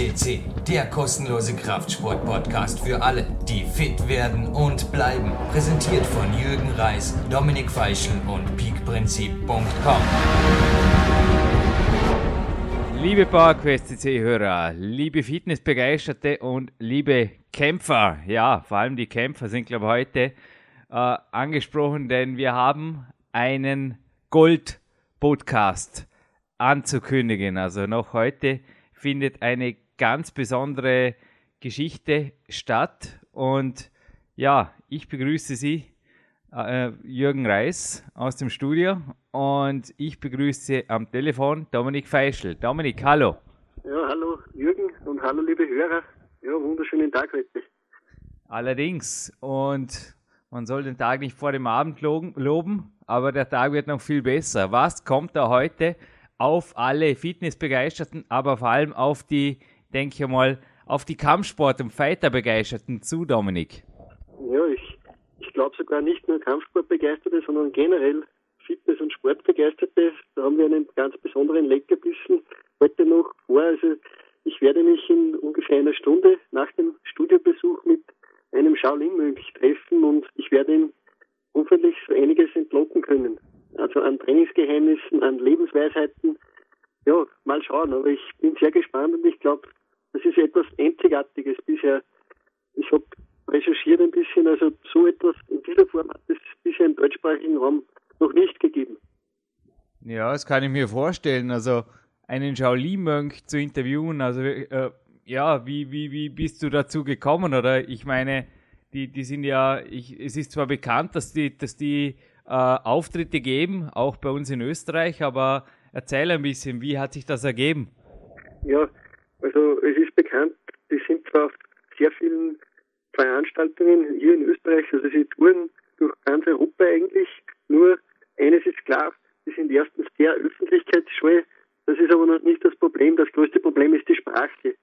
CC, der kostenlose Kraftsport-Podcast für alle, die fit werden und bleiben. Präsentiert von Jürgen Reis, Dominik Feischl und peakprinzip.com. Liebe PowerQuest CC-Hörer, liebe Fitnessbegeisterte und liebe Kämpfer, ja, vor allem die Kämpfer sind, glaube ich, heute äh, angesprochen, denn wir haben einen Gold-Podcast anzukündigen. Also noch heute findet eine ganz besondere Geschichte statt. Und ja, ich begrüße Sie, äh, Jürgen Reis aus dem Studio. Und ich begrüße am Telefon Dominik Feischl. Dominik, hallo. Ja, hallo Jürgen und hallo liebe Hörer. Ja, wunderschönen Tag heute. Allerdings. Und man soll den Tag nicht vor dem Abend loben, aber der Tag wird noch viel besser. Was kommt da heute auf alle Fitnessbegeisterten, aber vor allem auf die, denke ich mal, auf die Kampfsport- und Fighter-Begeisterten zu, Dominik? Ja, ich, ich glaube sogar nicht nur Kampfsportbegeisterte, sondern generell Fitness- und Sportbegeisterte. Da haben wir einen ganz besonderen Leckerbissen heute noch vor. Also ich werde mich in ungefähr einer Stunde nach dem Studiobesuch mit einem Shaolin-Mönch treffen und ich werde ihm hoffentlich so einiges entlocken können also an Trainingsgeheimnissen, an Lebensweisheiten. Ja, mal schauen, aber ich bin sehr gespannt und ich glaube, das ist etwas Einzigartiges bisher. Ich habe recherchiert ein bisschen, also so etwas in dieser Form hat es bisher im deutschsprachigen Raum noch nicht gegeben. Ja, das kann ich mir vorstellen. Also einen Shaolin-Mönch zu interviewen, also äh, ja, wie, wie, wie bist du dazu gekommen? Oder ich meine, die, die sind ja, ich, es ist zwar bekannt, dass die, dass die äh, Auftritte geben, auch bei uns in Österreich, aber erzähl ein bisschen, wie hat sich das ergeben? Ja, also es ist bekannt, die sind zwar auf sehr vielen Veranstaltungen hier in Österreich, also sie touren durch ganz Europa eigentlich, nur eines ist klar, die sind erstens sehr öffentlichkeitsscheu, das ist aber noch nicht das Problem, das größte Problem ist die Sprache.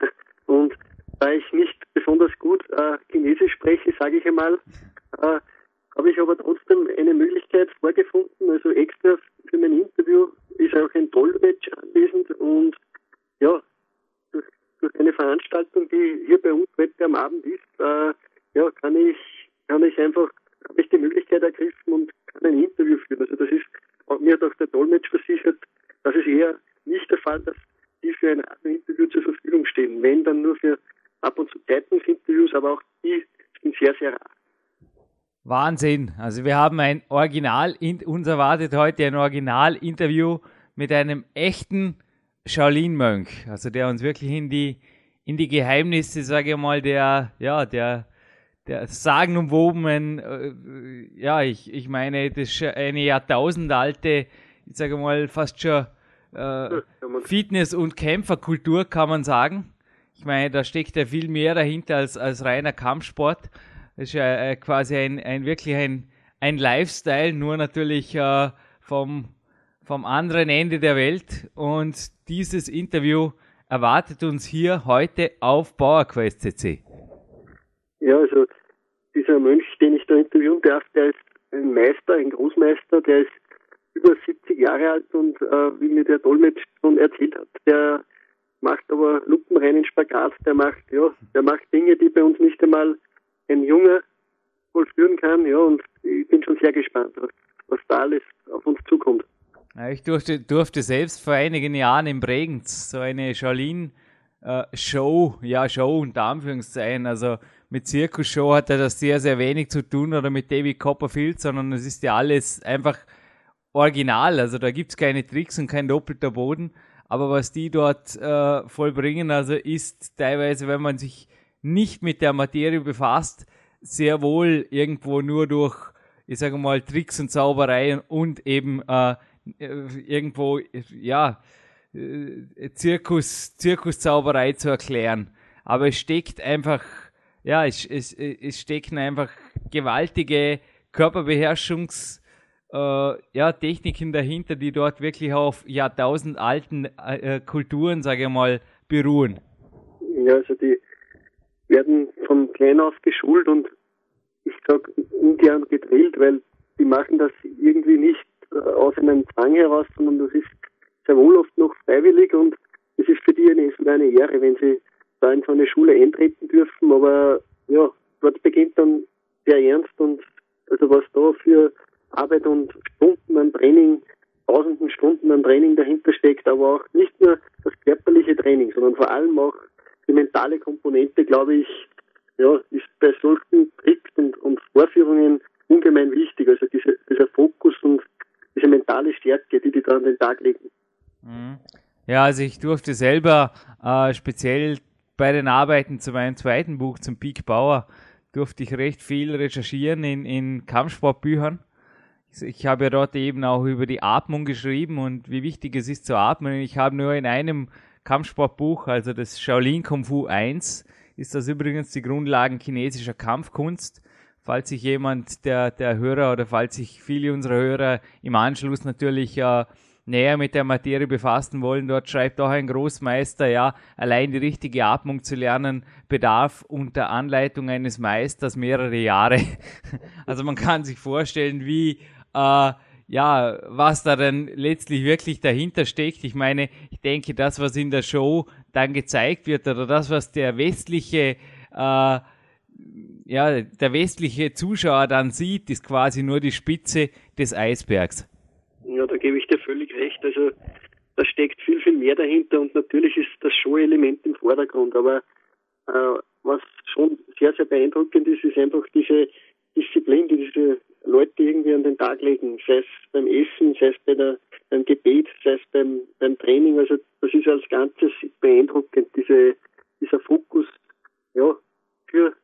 Und da ich nicht besonders gut äh, Chinesisch spreche, sage ich einmal, äh, habe ich aber trotzdem eine Möglichkeit vorgefunden, also extra für mein Interview ist auch ein Dolmetsch anwesend und ja, durch, eine Veranstaltung, die hier bei uns heute am Abend ist, äh, ja, kann ich, kann ich einfach, habe ich die Möglichkeit ergriffen und kann ein Interview führen. Also das ist, mir hat auch der Dolmetsch versichert, das ist eher nicht der Fall, dass die für ein Interview zur Verfügung stehen. Wenn, dann nur für ab und zu Zeitungsinterviews, aber auch die sind sehr, sehr rar. Wahnsinn. Also wir haben ein Original, uns erwartet heute ein Original-Interview mit einem echten Shaolin-Mönch, also der uns wirklich in die, in die Geheimnisse, sage ich mal, der, ja, der, der sagenumwobenen, äh, ja, ich, ich meine, das ist eine jahrtausendalte, ich sage mal, fast schon äh, Fitness- und Kämpferkultur, kann man sagen. Ich meine, da steckt ja viel mehr dahinter als, als reiner Kampfsport. Das ist ja äh, quasi ein, ein wirklich ein, ein Lifestyle, nur natürlich äh, vom, vom anderen Ende der Welt. Und dieses Interview erwartet uns hier heute auf PowerQuest CC. Ja, also dieser Mönch, den ich da interviewen darf, der ist ein Meister, ein Großmeister, der ist über 70 Jahre alt und äh, wie mir der Dolmetsch schon erzählt hat, der macht aber lupenreinen Spagat, der macht, ja, der macht Dinge, die bei uns nicht einmal ein Junge vollführen kann. Ja, und ich bin schon sehr gespannt, was, was da alles auf uns zukommt. Ich durfte, durfte selbst vor einigen Jahren in Bregenz so eine Charlene-Show, äh, ja, Show unter Anführungszeichen, also mit Zirkusshow hat er das sehr, sehr wenig zu tun oder mit David Copperfield, sondern es ist ja alles einfach original. Also da gibt es keine Tricks und kein doppelter Boden. Aber was die dort äh, vollbringen, also ist teilweise, wenn man sich nicht mit der Materie befasst, sehr wohl irgendwo nur durch, ich sage mal, Tricks und Zauberei und eben äh, irgendwo, ja, äh, Zirkus, Zirkuszauberei zu erklären. Aber es steckt einfach, ja, es, es, es stecken einfach gewaltige Körperbeherrschungs- äh, ja, Techniken dahinter, die dort wirklich auf jahrtausendalten äh, Kulturen, sage ich mal, beruhen. Ja, also die werden von klein auf geschult und ich sag ungern gedrillt, weil die machen das irgendwie nicht äh, aus einem Zwang heraus, sondern das ist sehr wohl oft noch freiwillig und es ist für die eine, eine Ehre, wenn sie da in so eine Schule eintreten dürfen, aber ja, dort beginnt dann sehr ernst und also was da für Arbeit und Stunden an Training, tausenden Stunden an Training dahinter steckt, aber auch nicht nur das körperliche Training, sondern vor allem auch die mentale Komponente, glaube ich, ja, ist bei solchen Tricks und, und Vorführungen ungemein wichtig. Also diese, dieser Fokus und diese mentale Stärke, die die da an den Tag legen. Mhm. Ja, also ich durfte selber äh, speziell bei den Arbeiten zu meinem zweiten Buch, zum Peak Bauer, durfte ich recht viel recherchieren in, in Kampfsportbüchern. Ich habe ja dort eben auch über die Atmung geschrieben und wie wichtig es ist zu atmen. Ich habe nur in einem Kampfsportbuch, also das Shaolin Kung Fu 1, ist das übrigens die Grundlagen chinesischer Kampfkunst. Falls sich jemand der, der Hörer oder falls sich viele unserer Hörer im Anschluss natürlich äh, näher mit der Materie befassen wollen, dort schreibt auch ein Großmeister, ja, allein die richtige Atmung zu lernen, bedarf unter Anleitung eines Meisters mehrere Jahre. Also man kann sich vorstellen, wie äh, ja, was da dann letztlich wirklich dahinter steckt. Ich meine, ich denke, das, was in der Show dann gezeigt wird oder das, was der westliche äh, ja, der westliche Zuschauer dann sieht, ist quasi nur die Spitze des Eisbergs. Ja, da gebe ich dir völlig recht. Also da steckt viel, viel mehr dahinter und natürlich ist das Show-Element im Vordergrund, aber äh, was schon sehr, sehr beeindruckend ist, ist einfach diese Disziplin, die diese Leute irgendwie an den Tag legen, sei es beim Essen, sei es bei der, beim Gebet, sei es beim, beim Training. Also das ist als Ganzes beeindruckend, diese, dieser Fokus ja, für,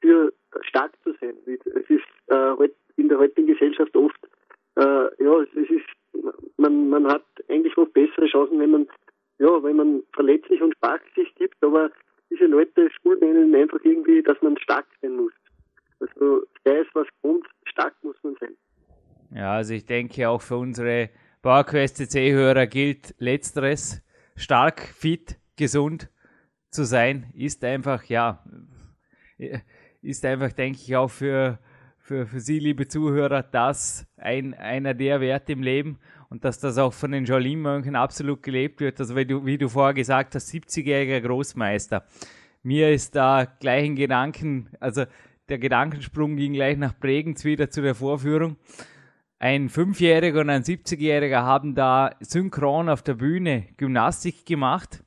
für stark zu sein. Es ist äh, in der heutigen Gesellschaft oft, äh, ja, es ist, man, man hat eigentlich oft bessere Chancen, wenn man, ja, wenn man verletzlich und stark sich gibt, aber diese Leute schulen einen einfach irgendwie, dass man stark sein muss. Also, der ist was kommt, stark muss man sein. Ja, also ich denke auch für unsere PowerQuest CC-Hörer gilt letzteres. Stark, fit, gesund zu sein, ist einfach, ja, ist einfach, denke ich, auch für, für, für Sie, liebe Zuhörer, das ein, einer der Werte im Leben und dass das auch von den Jolin-Mönchen absolut gelebt wird. Also wie du, wie du vorher gesagt hast, 70-jähriger Großmeister. Mir ist da gleich ein Gedanken, also der Gedankensprung ging gleich nach Bregenz wieder zu der Vorführung. Ein Fünfjähriger und ein 70-Jähriger haben da synchron auf der Bühne Gymnastik gemacht.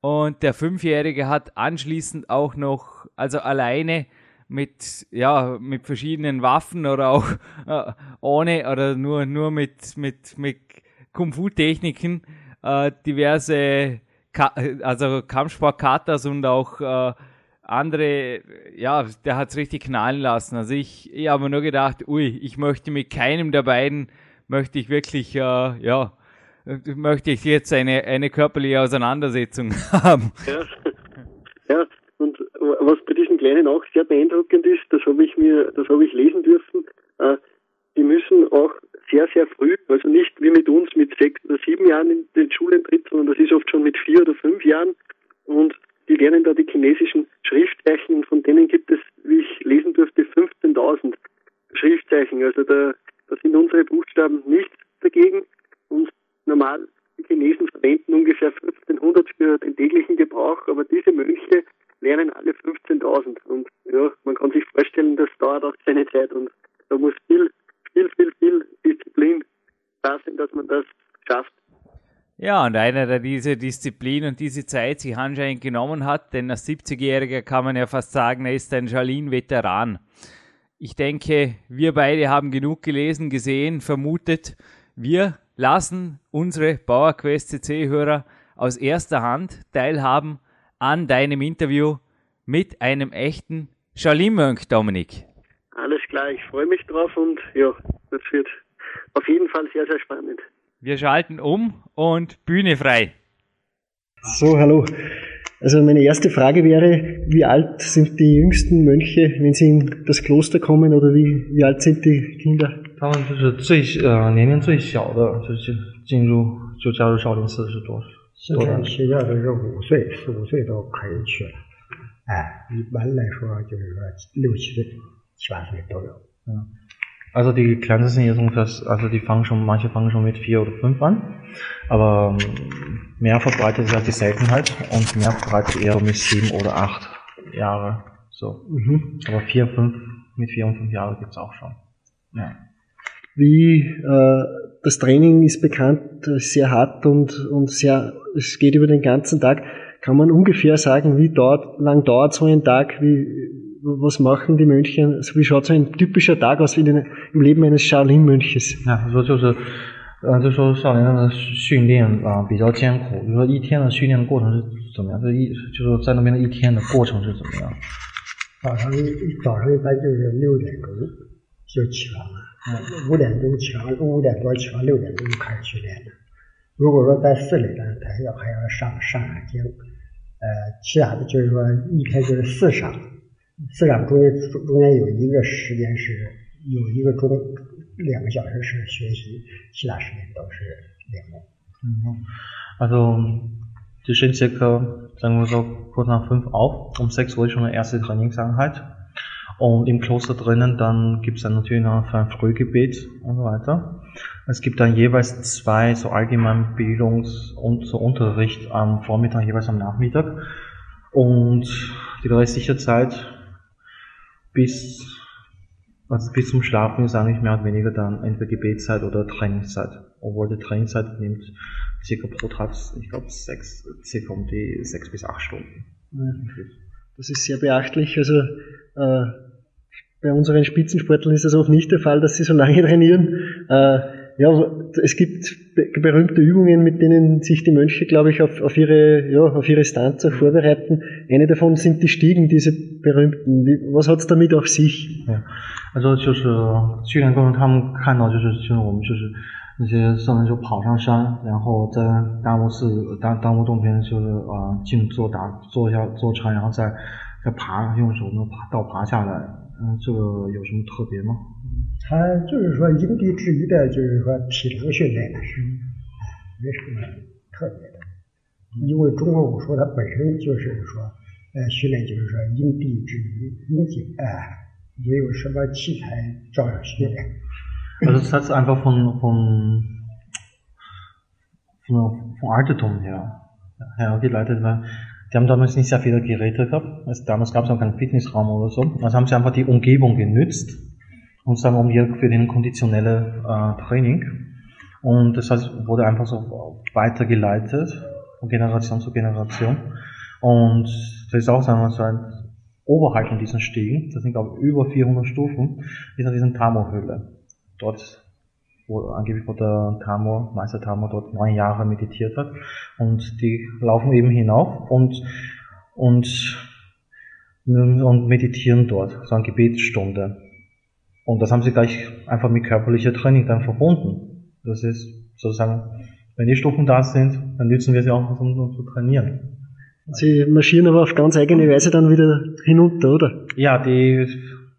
Und der Fünfjährige hat anschließend auch noch, also alleine mit, ja, mit verschiedenen Waffen oder auch äh, ohne oder nur, nur mit, mit, mit Kung-Fu-Techniken äh, diverse, Ka also Kampfsport-Katas und auch äh, andere, ja, der hat es richtig knallen lassen. Also ich, ich habe nur gedacht, ui, ich möchte mit keinem der beiden, möchte ich wirklich, äh, ja, möchte ich jetzt eine, eine körperliche Auseinandersetzung haben. Ja. ja, und was bei diesen Kleinen auch sehr beeindruckend ist, das habe ich mir, das habe ich lesen dürfen, äh, die müssen auch sehr, sehr früh, also nicht wie mit uns mit sechs oder sieben Jahren in den Schulentritt, sondern das ist oft schon mit vier oder fünf Jahren und die lernen da die chinesischen Schriftzeichen und von denen gibt es, wie ich lesen durfte, 15.000 Schriftzeichen. Also da, da sind unsere Buchstaben nichts dagegen und normal die Chinesen verwenden ungefähr 1500 für den täglichen Gebrauch, aber diese Mönche lernen alle 15.000 und ja, man kann sich vorstellen, das dauert auch seine Zeit und da muss viel, viel, viel, viel Disziplin da sein, dass man das schafft. Ja, und einer, der diese Disziplin und diese Zeit sich anscheinend genommen hat, denn als 70-Jähriger kann man ja fast sagen, er ist ein Jalin-Veteran. Ich denke, wir beide haben genug gelesen, gesehen, vermutet. Wir lassen unsere PowerQuest CC-Hörer aus erster Hand teilhaben an deinem Interview mit einem echten Shaolin-Mönch, Dominik. Alles klar, ich freue mich drauf und ja, das wird auf jeden Fall sehr, sehr spannend. Wir schalten um und Bühne frei. So, hallo. Also meine erste Frage wäre, wie alt sind die jüngsten Mönche, wenn sie in das Kloster kommen, oder wie, wie alt sind die Kinder? 他们就是最呃年龄最小的，就是进入就加入少林寺是多现在学校都是五岁、四五岁都可以去了。哎，一般来说就是说六七岁、七八岁都有。嗯， Also die Kleinsten sind jetzt ungefähr, also die fangen schon, manche fangen schon mit vier oder fünf an, aber ähm, mehr verbreitet ist halt die Seltenheit und mehr verbreitet eher mit sieben oder acht Jahre. So. Mhm. Aber vier, fünf, mit vier und fünf Jahren gibt's auch schon. Ja. Wie äh, das Training ist bekannt, sehr hart und, und sehr, es geht über den ganzen Tag. Kann man ungefähr sagen, wie dauert, lang dauert so ein Tag, wie, was machen die Mönche, also wie schaut so ein typischer Tag aus wie in, im Leben eines Shaolin-Mönches? 那他说就是，呃，就说少年的训练啊、比较艰苦，就说一天的训练的过程是怎么样？这一就是在那边的一天的过程是怎么样？早上一早上一般就是六点钟就起床了，五点钟起床，五点多起床，六点钟就开始训练了。如果说在市里呢，他要还要上上上经，呃，其他的就是说一天就是四场，四场中间中间有一个时间是有一个钟两个小时是学习，其他时间都是练功。 Also die stehen circa, sagen wir so, kurz nach fünf auf. Um sechs Uhr ist schon eine erste Trainingseinheit. Und im Kloster drinnen, dann gibt's dann natürlich noch ein Frühgebet und so weiter. Es gibt dann jeweils zwei so Allgemeinbildungs- und so Unterricht am Vormittag, jeweils am Nachmittag. Und die restliche Zeit bis, also bis zum Schlafen ist eigentlich mehr oder weniger dann entweder Gebetszeit oder Trainingszeit. Obwohl die Trainingszeit nimmt circa pro Tag, ich glaube, sechs, circa um die sechs bis acht Stunden. Das ist sehr beachtlich. Also äh, bei unseren Spitzensportlern ist das oft nicht der Fall, dass sie so lange trainieren. Äh, ja, es gibt be berühmte Übungen, mit denen sich die Mönche, glaube ich, auf, auf ihre, ja, auf ihre Stanza vorbereiten. Eine davon sind die Stiegen, diese berühmten. Wie, was hat's damit auf sich? 对，他说就是训练过程，他们看到就是就是我们就是那些僧人就跑上山，然后在大木寺大大木洞边就是啊、呃静坐打坐下坐禅，然后再再爬，用手能爬倒爬下来。嗯，这个有什么特别吗？ 他就是说因地制宜的，就是说体能训练的是，哎，没什么特别的。因为中国武术它本身就是说，呃，训练就是说因地制宜，因景哎，没有什么器材照样训练。 Also das hat einfach von, von, von, von Altertum her, hergeleitet, weil die haben damals nicht sehr viele Geräte gehabt. Also damals gab es auch keinen Fitnessraum oder so. Also haben sie einfach die Umgebung genützt und sagen um hier für den konditionelle äh, Training. Und das heißt, wurde einfach so weitergeleitet von Generation zu Generation. Und das ist auch, sagen wir so ein oberhalb von diesen Stiegen, das sind glaube ich über 400 Stufen, ist an diesen Tamo-Höhle. Dort, wo angeblich wo der Tamor, Meister Tamor dort neun Jahre meditiert hat. Und die laufen eben hinauf und, und, und meditieren dort, so eine Gebetsstunde. Und das haben sie gleich einfach mit körperlicher Training dann verbunden. Das ist sozusagen, wenn die Stufen da sind, dann nützen wir sie auch, um, um zu trainieren. Sie marschieren aber auf ganz eigene Weise dann wieder hinunter, oder? Ja, die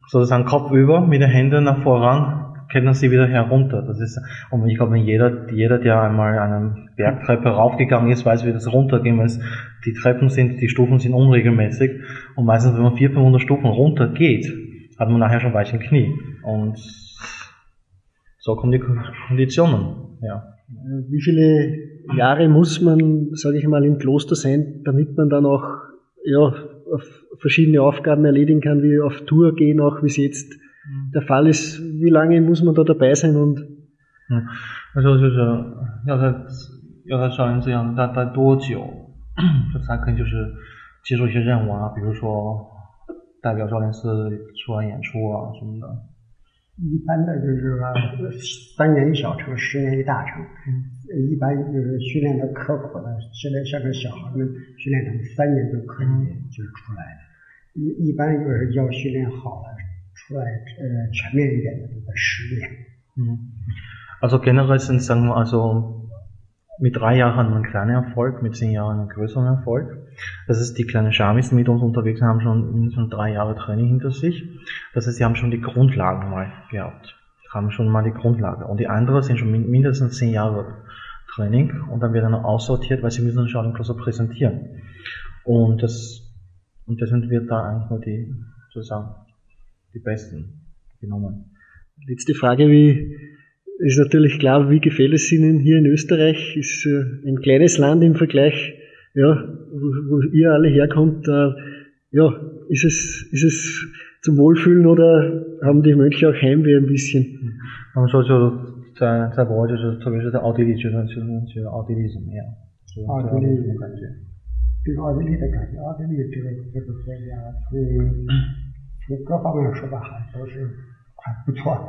sozusagen kopfüber mit den Händen nach voran kennen sie wieder herunter. Das ist, und ich glaube, jeder, jeder, der einmal eine Bergtreppe raufgegangen ist, weiß, wie das runtergehen muss. Die Treppen sind, die Stufen sind unregelmäßig. Und meistens, wenn man 400, 500 Stufen runter geht, hat man nachher schon weiche Knie. Und so kommen die Konditionen, ja. Wie viele Jahre muss man, sage ich mal, im Kloster sein, damit man dann auch ja, auf verschiedene Aufgaben erledigen kann, wie auf Tour gehen, auch wie es jetzt der Fall ist. Wie lange muss man da dabei sein und 嗯，那时候就是要在要在少林寺样待待多久，这才可以就是接受一些任务啊，比如说 代表少林寺出来演出啊什么的。一般的就是说三年一小成，十年一大成。呃一般就是训练的刻苦的，现在像个小孩们训练成三年就可以就是出来了。一一般就是要训练好了，出来呃全面一点的，得十年。Mhm. Also generell sind, sagen wir, also mit drei Jahren haben wir einen kleinen Erfolg, mit zehn Jahren einen größeren Erfolg. Das ist die kleinen Schamis, die mit uns unterwegs haben schon, schon drei Jahre Training hinter sich. Das heißt, sie haben schon die Grundlagen mal gehabt. Haben schon mal die Grundlage. Und die anderen sind schon min- mindestens zehn Jahre Training und dann wird dann aussortiert, weil sie müssen schon im Kloster präsentieren. Und das, und deswegen wird da eigentlich nur die, sozusagen, die Besten genommen. Letzte Frage, wie ist natürlich klar, wie gefällt es Ihnen hier in Österreich? Ist äh, ein kleines Land im Vergleich, ja, wo, wo ihr alle herkommt. Äh, ja, ist es, ist es zum Wohlfühlen oder haben die Mönche auch Heimweh ein bisschen? 他们说就在在国外就是特别是在奥地利觉得就是觉得奥地利怎么样？就是奥地利什么感觉？对奥地利的感觉，奥地利这个这个国家从从各方面说吧，还都是还不错的。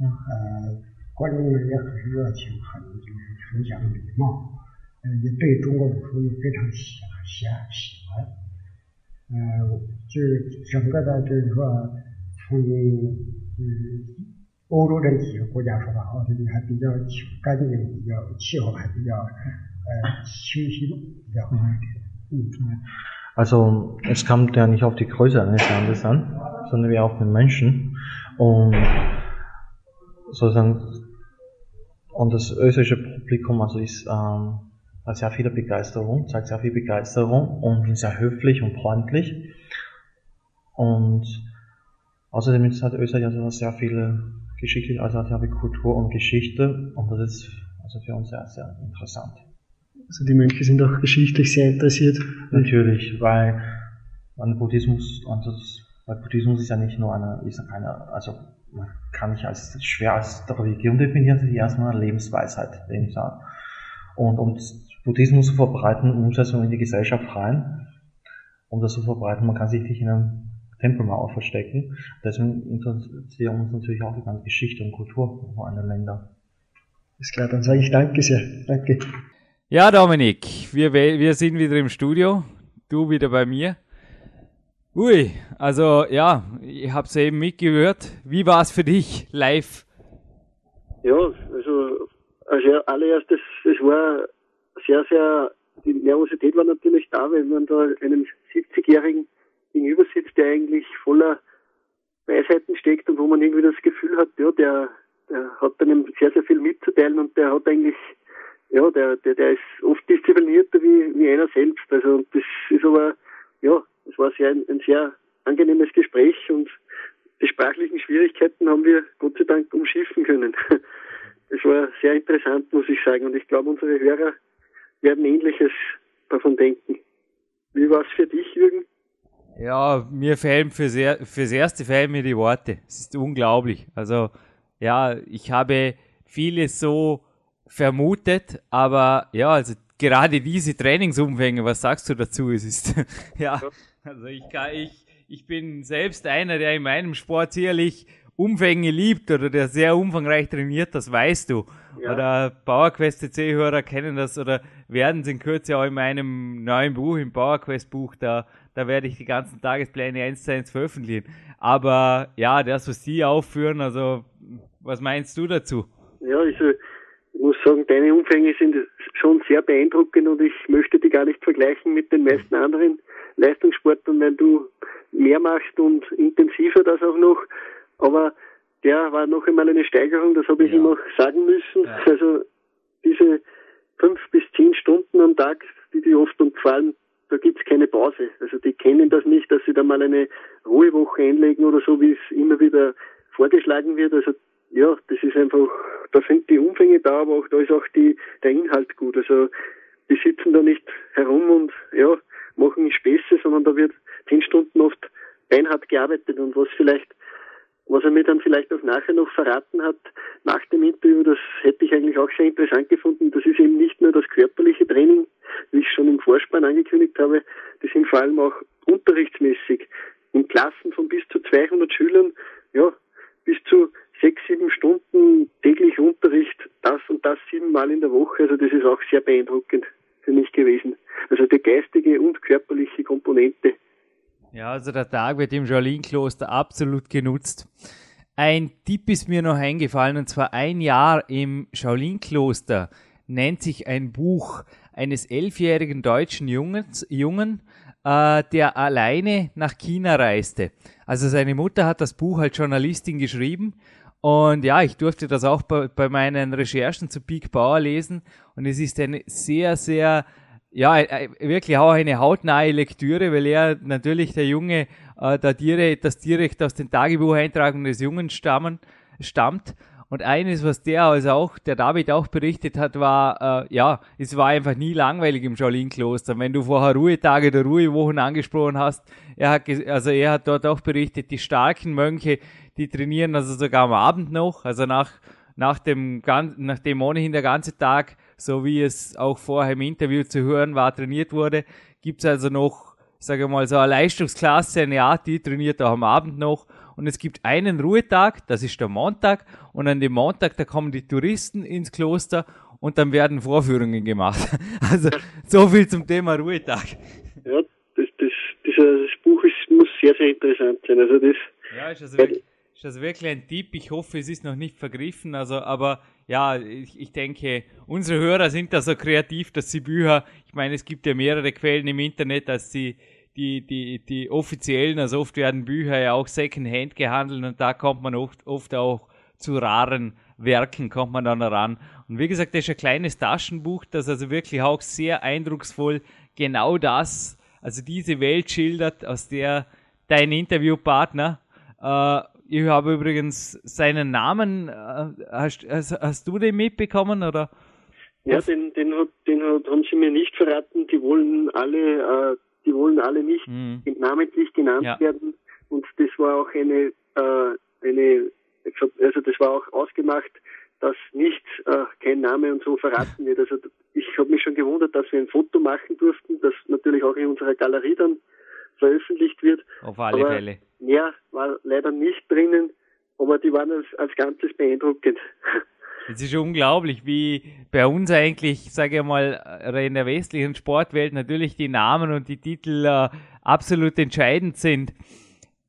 嗯呃， 观众们也很热情，很就是很讲礼貌，呃，也对中国武术也非常喜喜喜欢。呃，就是整个的，就是说从嗯欧洲这几个国家说吧，奥地利还比较清干净，比较气候还比较呃清新，比较好一点。嗯。Also es kommt ja nicht auf die Größe eines Landes an, sondern wie auf den Menschen. Und sozusagen und das österreichische Publikum also ist ähm, hat sehr viel Begeisterung, zeigt sehr viel Begeisterung und ist sehr höflich und freundlich. Und außerdem ist halt Österreich also sehr viele geschichtlich, also hat sehr viel Kultur und Geschichte und das ist also für uns sehr, sehr interessant. Also die Mönche sind auch geschichtlich sehr interessiert. Natürlich, weil weil Buddhismus, und das, weil Buddhismus ist ja nicht nur eine, ist ja keine, also man kann nicht als schwer als Religion definieren, sondern erstmal eine Lebensweisheit, Lebensart. Und um Buddhismus zu verbreiten, Umsetzung in die Gesellschaft rein, um das zu verbreiten, man kann sich nicht in einem Tempelmauer verstecken. Deswegen interessieren uns natürlich auch die ganze Geschichte und Kultur von anderen Ländern. Ist klar, dann sage ich danke sehr. Danke. Ja, Dominik, wir, wir sind wieder im Studio, du wieder bei mir. Ui, also ja, ich habe es eben mitgehört. Wie war es für dich live? Ja, also als allererstes, es war sehr, sehr, die Nervosität war natürlich da, wenn man da einem 70-Jährigen gegenüber sitzt, der eigentlich voller Weisheiten steckt und wo man irgendwie das Gefühl hat, ja, der, der hat einem sehr, sehr viel mitzuteilen und der hat eigentlich, ja, der, der, der ist oft disziplinierter wie, wie einer selbst. Also das ist aber, ja, es war sehr, ein, sehr angenehmes Gespräch und die sprachlichen Schwierigkeiten haben wir Gott sei Dank umschiffen können. Es war sehr interessant, muss ich sagen, und ich glaube, unsere Hörer werden Ähnliches davon denken. Wie war es für dich, Jürgen? Ja, mir fehlen fürs, fürs Erste fehlen mir die Worte. Es ist unglaublich. Also, ja, ich habe vieles so vermutet, aber ja, also gerade diese Trainingsumfänge, was sagst du dazu? Es ist, ja, also ich kann, ich, ich bin selbst einer, der in meinem Sport sicherlich Umfänge liebt oder der sehr umfangreich trainiert, das weißt du. Ja. Oder PowerQuest CC-Hörer kennen das oder werden es in Kürze auch in meinem neuen Buch, im PowerQuest Buch, da, da werde ich die ganzen Tagespläne eins zu eins veröffentlichen. Aber ja, das, was Sie aufführen, also was meinst du dazu? Ja, also ich muss sagen, deine Umfänge sind schon sehr beeindruckend und ich möchte die gar nicht vergleichen mit den meisten anderen Leistungssportlern, weil du mehr machst und intensiver das auch noch. Aber der war noch einmal eine Steigerung, das habe ich ja. ihm auch sagen müssen. Ja. Also diese fünf bis zehn Stunden am Tag, die die oft und vor allem, da gibt's keine Pause. Also die kennen das nicht, dass sie da mal eine Ruhewoche einlegen oder so, wie es immer wieder vorgeschlagen wird. Also ja, das ist einfach, da sind die Umfänge da, aber auch da ist auch die, der Inhalt gut. Also die sitzen da nicht herum und ja, machen Späße, sondern da wird zehn Stunden oft beinhart gearbeitet und was vielleicht was er mir dann vielleicht auch nachher noch verraten hat, nach dem Interview, das hätte ich eigentlich auch sehr interessant gefunden. Das ist eben nicht nur das körperliche Training, wie ich schon im Vorspann angekündigt habe, die sind vor allem auch unterrichtsmäßig in Klassen von bis zu 200 Schülern, ja, bis zu sechs, sieben Stunden täglich Unterricht, das und das siebenmal in der Woche. Also das ist auch sehr beeindruckend für mich gewesen. Also die geistige und körperliche Komponente ja, also der Tag wird im Jolin-Kloster absolut genutzt. Ein Tipp ist mir noch eingefallen, und zwar ein Jahr im Shaolin-Kloster nennt sich ein Buch eines elfjährigen deutschen Jungens, Jungen, äh, der alleine nach China reiste. Also seine Mutter hat das Buch als Journalistin geschrieben und ja, ich durfte das auch bei, bei meinen Recherchen zu Peak Power lesen und es ist eine sehr, sehr ja, äh, wirklich auch eine hautnahe Lektüre, weil er natürlich der Junge, äh, da direkt, das direkt aus den Tagebucheintragungen des Jungen stammen, stammt. Und eines, was der also auch, der David auch berichtet hat, war, äh, ja, es war einfach nie langweilig im Shaolin-Kloster. Wenn du vorher Ruhetage oder Ruhewochen angesprochen hast, er hat, also er hat dort auch berichtet, die starken Mönche, die trainieren also sogar am Abend noch, also nach, nach dem, nachdem ohnehin der ganze Tag, so wie es auch vorher im Interview zu hören war, trainiert wurde, gibt's also noch, sage mal, so eine Leistungsklasse, eine Art, die trainiert auch am Abend noch und es gibt einen Ruhetag, das ist der Montag und an dem Montag, da kommen die Touristen ins Kloster und dann werden Vorführungen gemacht. Also so viel zum Thema Ruhetag. Ja, das, das, dieses Buch ist, muss sehr, sehr interessant sein. Also das, ja, ist also, wirklich, ist also wirklich ein Tipp. Ich hoffe, es ist noch nicht vergriffen. Also, aber ja, ich, ich denke, unsere Hörer sind da so kreativ, dass sie Bücher, ich meine, es gibt ja mehrere Quellen im Internet, dass sie die, die, die offiziellen, also oft werden Bücher ja auch Secondhand gehandelt und da kommt man oft, oft auch zu raren Werken, kommt man dann ran. Und wie gesagt, das ist ein kleines Taschenbuch, das also wirklich auch sehr eindrucksvoll genau das, also diese Welt schildert, aus der dein Interviewpartner, äh, ich habe übrigens seinen Namen, äh, hast, hast, hast, du den mitbekommen oder? Ja, den, den, hat, den haben sie mir nicht verraten. Die wollen alle äh, die wollen alle nicht mhm. namentlich genannt ja. werden. Und das war auch eine, äh, eine, also das war auch ausgemacht, dass nicht äh, kein Name und so verraten wird. Also ich habe mich schon gewundert, dass wir ein Foto machen durften, das natürlich auch in unserer Galerie dann veröffentlicht wird. Auf alle aber Fälle. Mehr war leider nicht drinnen, aber die waren als, als Ganzes beeindruckend. Es ist unglaublich, wie bei uns eigentlich, sage ich mal, in der westlichen Sportwelt natürlich die Namen und die Titel äh, absolut entscheidend sind.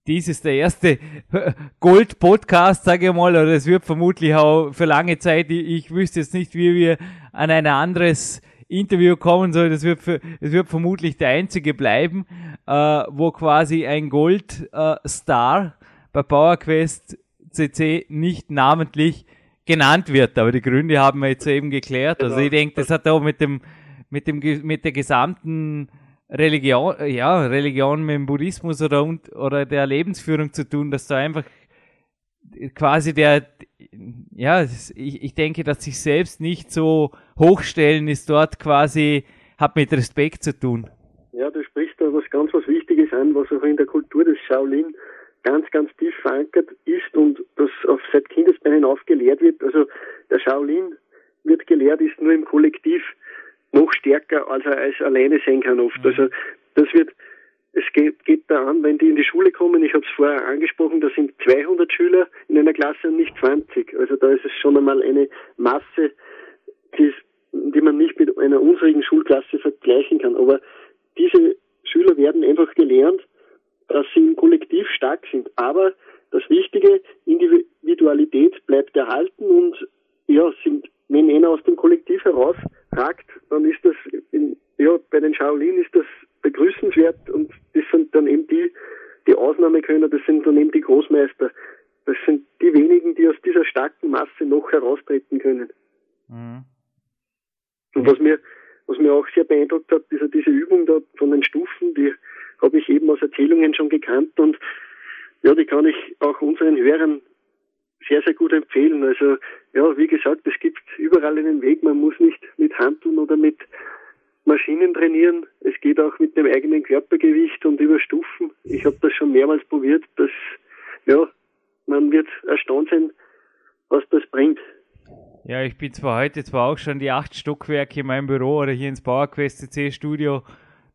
Dies ist der erste Gold-Podcast, sage ich mal, oder es wird vermutlich auch für lange Zeit, ich wüsste jetzt nicht, wie wir an ein anderes Interview kommen soll. Das wird, für, das wird vermutlich der einzige bleiben, äh, wo quasi ein Gold-Star äh, bei PowerQuest CC nicht namentlich genannt wird. Aber die Gründe haben wir jetzt eben geklärt. Also genau. ich denke, das hat auch mit dem, mit dem, mit der gesamten Religion, ja, Religion mit dem Buddhismus oder, oder der Lebensführung zu tun, dass da einfach quasi der, ja, ich, ich denke, dass sich selbst nicht so hochstellen ist dort quasi, hat mit Respekt zu tun. Ja, du sprichst da was ganz was Wichtiges an, was auch in der Kultur des Shaolin ganz, ganz tief verankert ist und das auf seit Kindesbeinen auf gelehrt wird. Also der Shaolin wird gelehrt, ist nur im Kollektiv noch stärker, als er als alleine sein kann oft. Mhm. Also das wird, es geht, geht da an, wenn die in die Schule kommen, ich habe es vorher angesprochen, da sind 200 Schüler in einer Klasse und nicht 20. Also da ist es schon einmal eine Masse, die, die man nicht mit einer unsrigen Schulklasse vergleichen kann. Aber diese Schüler werden einfach gelernt, dass sie im Kollektiv stark sind. Aber das Wichtige, Individualität bleibt erhalten und ja, sind, wenn einer aus dem Kollektiv herausragt, dann ist das, in, ja, bei den Shaolin ist das begrüßenswert und das sind dann eben die, die Ausnahmekönner, das sind dann eben die Großmeister. Das sind die wenigen, die aus dieser starken Masse noch heraustreten können. Mhm. Und was mir, was mir auch sehr beeindruckt hat, ist ja diese Übung da von den Stufen, die habe ich eben aus Erzählungen schon gekannt und ja, die kann ich auch unseren Hörern sehr, sehr gut empfehlen. Also ja, wie gesagt, es gibt überall einen Weg. Man muss nicht mit Handeln oder mit Maschinen trainieren. Es geht auch mit dem eigenen Körpergewicht und über Stufen. Ich habe das schon mehrmals probiert. dass ja, man wird erstaunt sein, was das bringt. Ja, ich bin zwar heute zwar auch schon die acht Stockwerke in meinem Büro oder hier ins PowerQuest CC Studio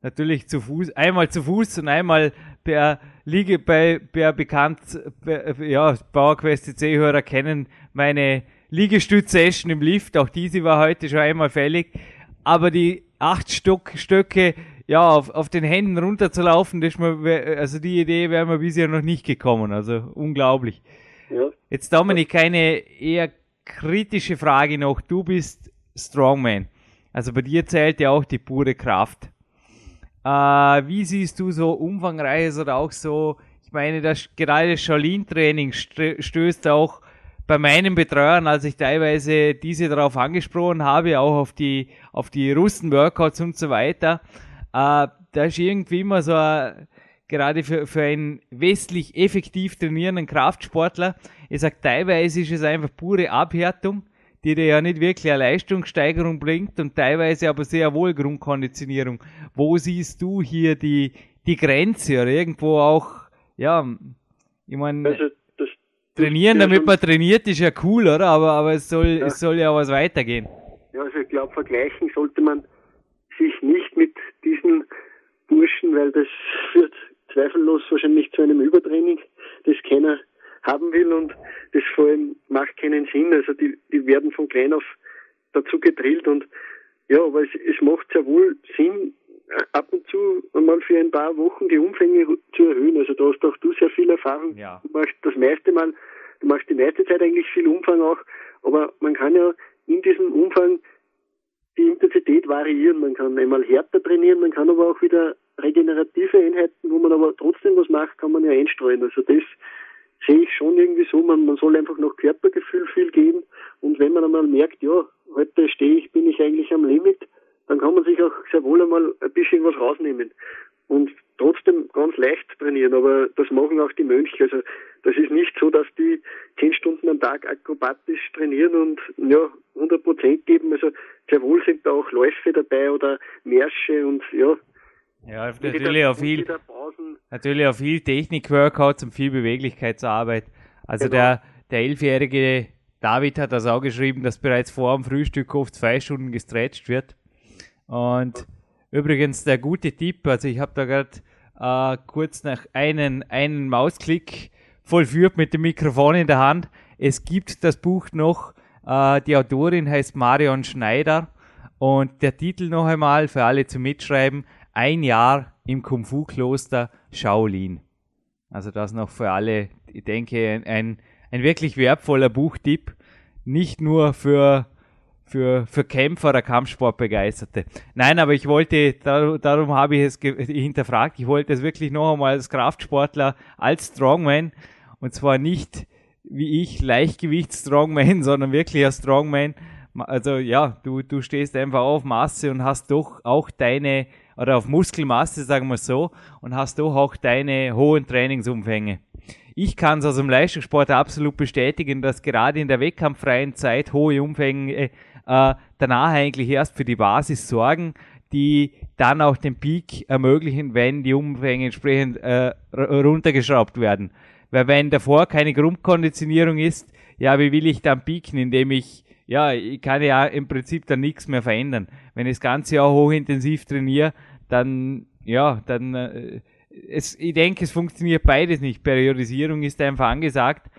natürlich zu Fuß, einmal zu Fuß und einmal per Liege bei per bekannt, per, ja, PowerQuest C-Hörer kennen meine Liegestütz-Session im Lift, auch diese war heute schon einmal fällig, aber die acht Stock, Stöcke, ja, auf, auf den Händen runterzulaufen, das ist mir, also die Idee wäre mir bisher noch nicht gekommen, also unglaublich. Ja. Jetzt Dominik, eine eher kritische Frage noch, du bist Strongman, also bei dir zählt ja auch die pure Kraft. Äh, wie siehst du so umfangreiches oder auch so, ich meine, das gerade das Shaolin-Training stößt auch bei meinen Betreuern, als ich teilweise diese darauf angesprochen habe, auch auf die, auf die Russen-Workouts und so weiter, äh, da ist irgendwie immer so ein gerade für, für einen westlich effektiv trainierenden Kraftsportler, ich sage, teilweise ist es einfach pure Abhärtung, die dir ja nicht wirklich eine Leistungssteigerung bringt und teilweise aber sehr wohl Grundkonditionierung. Wo siehst du hier die, die Grenze oder irgendwo auch, ja, ich meine, trainieren, damit man trainiert, ist ja cool, oder? Aber, aber es soll, ja. es soll ja was weitergehen. Ja, also ich glaube, vergleichen sollte man sich nicht mit diesen Burschen, weil das führt zweifellos wahrscheinlich zu einem Übertraining, das keiner haben will und das vor allem macht keinen Sinn. Also die, die werden von klein auf dazu gedrillt und ja, aber es, es macht sehr wohl Sinn, ab und zu einmal für ein paar Wochen die Umfänge zu erhöhen. Also da hast auch du sehr viel Erfahrung. Ja. Du machst das meiste Mal, du machst die meiste Zeit eigentlich viel Umfang auch, aber man kann ja in diesem Umfang die Intensität variieren. Man kann einmal härter trainieren, man kann aber auch wieder regenerative Einheiten, wo man aber trotzdem was macht, kann man ja einstreuen. Also das sehe ich schon irgendwie so, man, man soll einfach noch Körpergefühl viel geben und wenn man einmal merkt, ja, heute stehe ich, bin ich eigentlich am Limit, dann kann man sich auch sehr wohl einmal ein bisschen was rausnehmen und trotzdem ganz leicht trainieren, aber das machen auch die Mönche. Also das ist nicht so, dass die zehn Stunden am Tag akrobatisch trainieren und ja 100 Prozent geben. Also sehr wohl sind da auch Läufe dabei oder Märsche und ja. Ja, natürlich auch viel, natürlich auch viel Technik-Workouts und viel Beweglichkeitsarbeit. Also genau. der, der elfjährige David hat das auch geschrieben, dass bereits vor dem Frühstück oft zwei Stunden gestretcht wird. Und übrigens der gute Tipp, also ich habe da gerade äh, kurz nach einen, einen Mausklick vollführt mit dem Mikrofon in der Hand. Es gibt das Buch noch, äh, die Autorin heißt Marion Schneider und der Titel noch einmal für alle zum Mitschreiben, ein Jahr im Kung-Fu-Kloster Shaolin. Also das noch für alle, ich denke, ein, ein wirklich wertvoller Buchtipp. Nicht nur für für, für Kämpfer oder Kampfsportbegeisterte. Nein, aber ich wollte, darum, habe ich es hinterfragt, ich wollte es wirklich noch einmal als Kraftsportler, als Strongman, und zwar nicht wie ich, Leichtgewicht Strongman, sondern wirklich als Strongman. Also ja, du, du stehst einfach auf Masse und hast doch auch deine, oder auf Muskelmasse, sagen wir so, und hast doch auch deine hohen Trainingsumfänge. Ich kann es aus dem Leistungssport absolut bestätigen, dass gerade in der wettkampffreien Zeit hohe Umfänge äh, danach eigentlich erst für die Basis sorgen, die dann auch den Peak ermöglichen, wenn die Umfänge entsprechend äh, runtergeschraubt werden. Weil wenn davor keine Grundkonditionierung ist, ja, wie will ich dann peaken, indem ich, ja, ich kann ja im Prinzip dann nichts mehr verändern. Wenn ich das ganze Jahr hochintensiv trainiere, dann, ja, dann, äh, es, ich denke, es funktioniert beides nicht. Periodisierung ist einfach angesagt.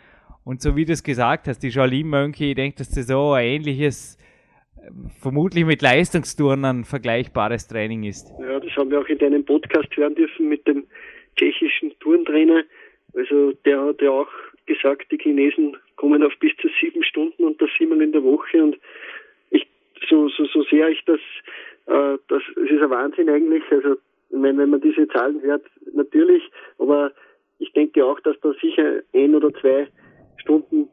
Und so wie du es gesagt hast, die Shaolin-Mönche, ich denke, dass das so ein ähnliches vermutlich mit Leistungsturnern vergleichbares Training ist. Ja, das haben wir auch in deinem Podcast hören dürfen mit dem tschechischen Turntrainer. Also der hat ja auch gesagt, die Chinesen kommen auf bis zu sieben Stunden und das siebenmal in der Woche und ich so so so sehr ich das äh, das es ist ein Wahnsinn eigentlich. Also meine, wenn man diese Zahlen hört, natürlich, aber ich denke auch, dass da sicher ein oder zwei Stunden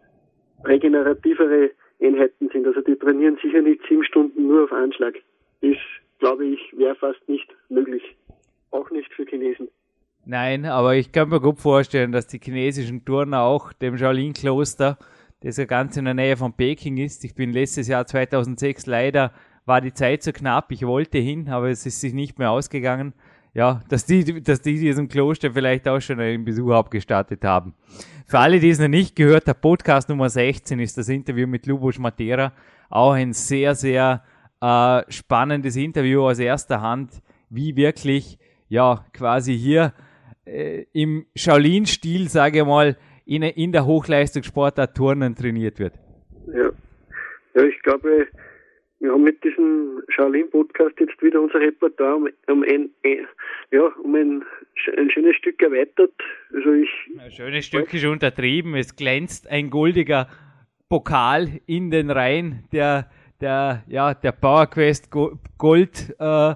regenerativere Einheiten sind. Also die trainieren sicher nicht sieben Stunden nur auf Anschlag. Das, glaube ich, wäre fast nicht möglich. Auch nicht für Chinesen. Nein, aber ich kann mir gut vorstellen, dass die chinesischen Turner auch dem Shaolin-Kloster, das ja ganz in der Nähe von Peking ist, ich bin letztes Jahr 2006 leider, war die Zeit zu knapp, ich wollte hin, aber es ist sich nicht mehr ausgegangen ja, dass die, dass die diesem Kloster vielleicht auch schon einen Besuch abgestattet haben. Für alle, die es noch nicht gehört, der Podcast Nummer 16 ist das Interview mit Lubos Matera. Auch ein sehr, sehr äh, spannendes Interview aus erster Hand, wie wirklich, ja, quasi hier äh, im Shaolin-Stil, sage ich mal, in, in der Hochleistungssportart Turnen trainiert wird. Ja, ja ich glaube, wir haben mit diesem Shaolin-Podcast jetzt wieder unser Repertoire um, um, ein, ja, um ein, ein, schönes Stück erweitert. Also ich, ein schönes Stück ist untertrieben. Es glänzt ein goldiger Pokal in den Reihen der, der, ja, der PowerQuest Gold äh,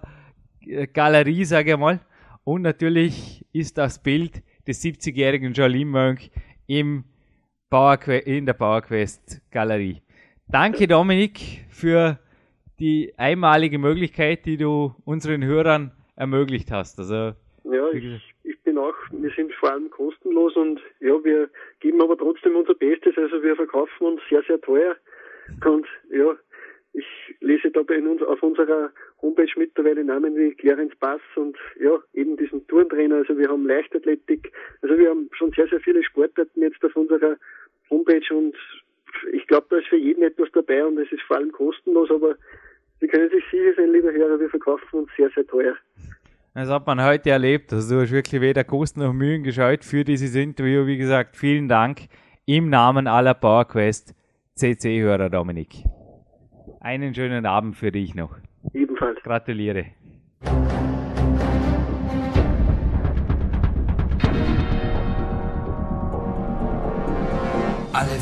Galerie, sage ich mal. Und natürlich ist das Bild des 70-jährigen Shaolin-Mönch im in der PowerQuest Galerie. Danke Dominik für die einmalige Möglichkeit, die du unseren Hörern ermöglicht hast. Also, ja, ich, ich bin auch, wir sind vor allem kostenlos und ja, wir geben aber trotzdem unser Bestes. Also wir verkaufen uns sehr, sehr teuer. Und ja, ich lese da bei uns auf unserer Homepage mittlerweile Namen wie Clarence Bass und ja, eben diesen Tourentrainer. Also wir haben Leichtathletik. Also wir haben schon sehr, sehr viele Sportarten jetzt auf unserer Homepage und ich glaube, da ist für jeden etwas dabei und es ist vor allem kostenlos, aber Sie können sich sicher sein, lieber Hörer, wir verkaufen uns sehr, sehr teuer. Das hat man heute erlebt. Also du hast wirklich weder Kosten noch Mühen geschaut für dieses Interview. Wie gesagt, vielen Dank im Namen aller PowerQuest CC-Hörer, Dominik. Einen schönen Abend für dich noch. Ebenfalls. Gratuliere.